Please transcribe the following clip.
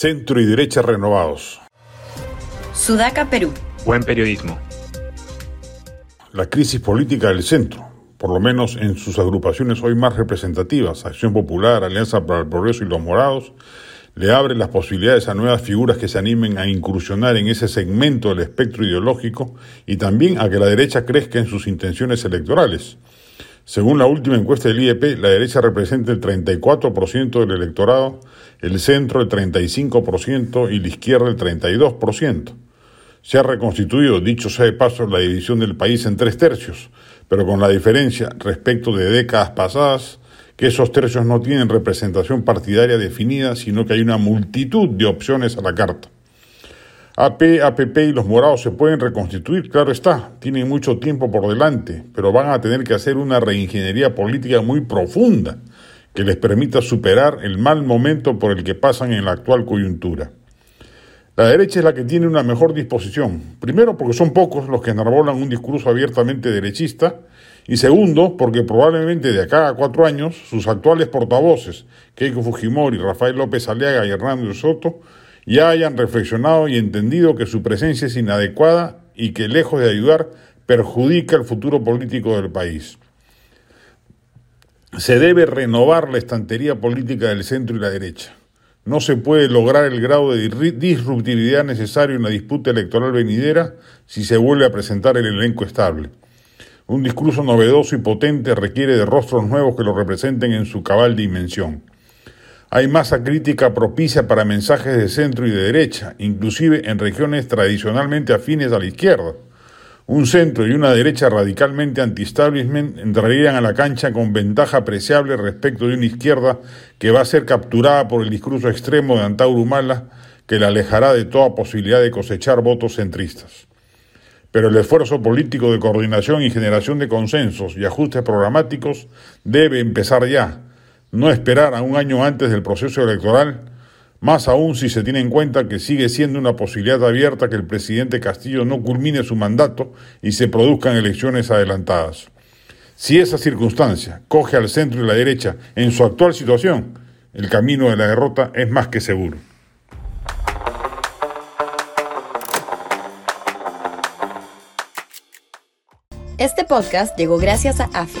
Centro y derecha renovados. Sudaca, Perú. Buen periodismo. La crisis política del centro, por lo menos en sus agrupaciones hoy más representativas, Acción Popular, Alianza para el Progreso y los Morados, le abre las posibilidades a nuevas figuras que se animen a incursionar en ese segmento del espectro ideológico y también a que la derecha crezca en sus intenciones electorales. Según la última encuesta del IEP, la derecha representa el 34% del electorado, el centro el 35% y la izquierda el 32%. Se ha reconstituido, dicho sea de paso, la división del país en tres tercios, pero con la diferencia respecto de décadas pasadas, que esos tercios no tienen representación partidaria definida, sino que hay una multitud de opciones a la carta. AP, APP y los morados se pueden reconstituir, claro está, tienen mucho tiempo por delante, pero van a tener que hacer una reingeniería política muy profunda que les permita superar el mal momento por el que pasan en la actual coyuntura. La derecha es la que tiene una mejor disposición, primero porque son pocos los que enarbolan un discurso abiertamente derechista, y segundo porque probablemente de acá a cuatro años sus actuales portavoces, Keiko Fujimori, Rafael López Aliaga y Hernando Soto, ya hayan reflexionado y entendido que su presencia es inadecuada y que lejos de ayudar perjudica el futuro político del país. Se debe renovar la estantería política del centro y la derecha. No se puede lograr el grado de disruptividad necesario en la disputa electoral venidera si se vuelve a presentar el elenco estable. Un discurso novedoso y potente requiere de rostros nuevos que lo representen en su cabal dimensión. Hay masa crítica propicia para mensajes de centro y de derecha, inclusive en regiones tradicionalmente afines a la izquierda. Un centro y una derecha radicalmente anti-establishment entrarían a la cancha con ventaja apreciable respecto de una izquierda que va a ser capturada por el discurso extremo de Antauro Humala, que la alejará de toda posibilidad de cosechar votos centristas. Pero el esfuerzo político de coordinación y generación de consensos y ajustes programáticos debe empezar ya, no esperar a un año antes del proceso electoral más aún si se tiene en cuenta que sigue siendo una posibilidad abierta que el presidente Castillo no culmine su mandato y se produzcan elecciones adelantadas. Si esa circunstancia coge al centro y la derecha en su actual situación, el camino de la derrota es más que seguro. Este podcast llegó gracias a AFE,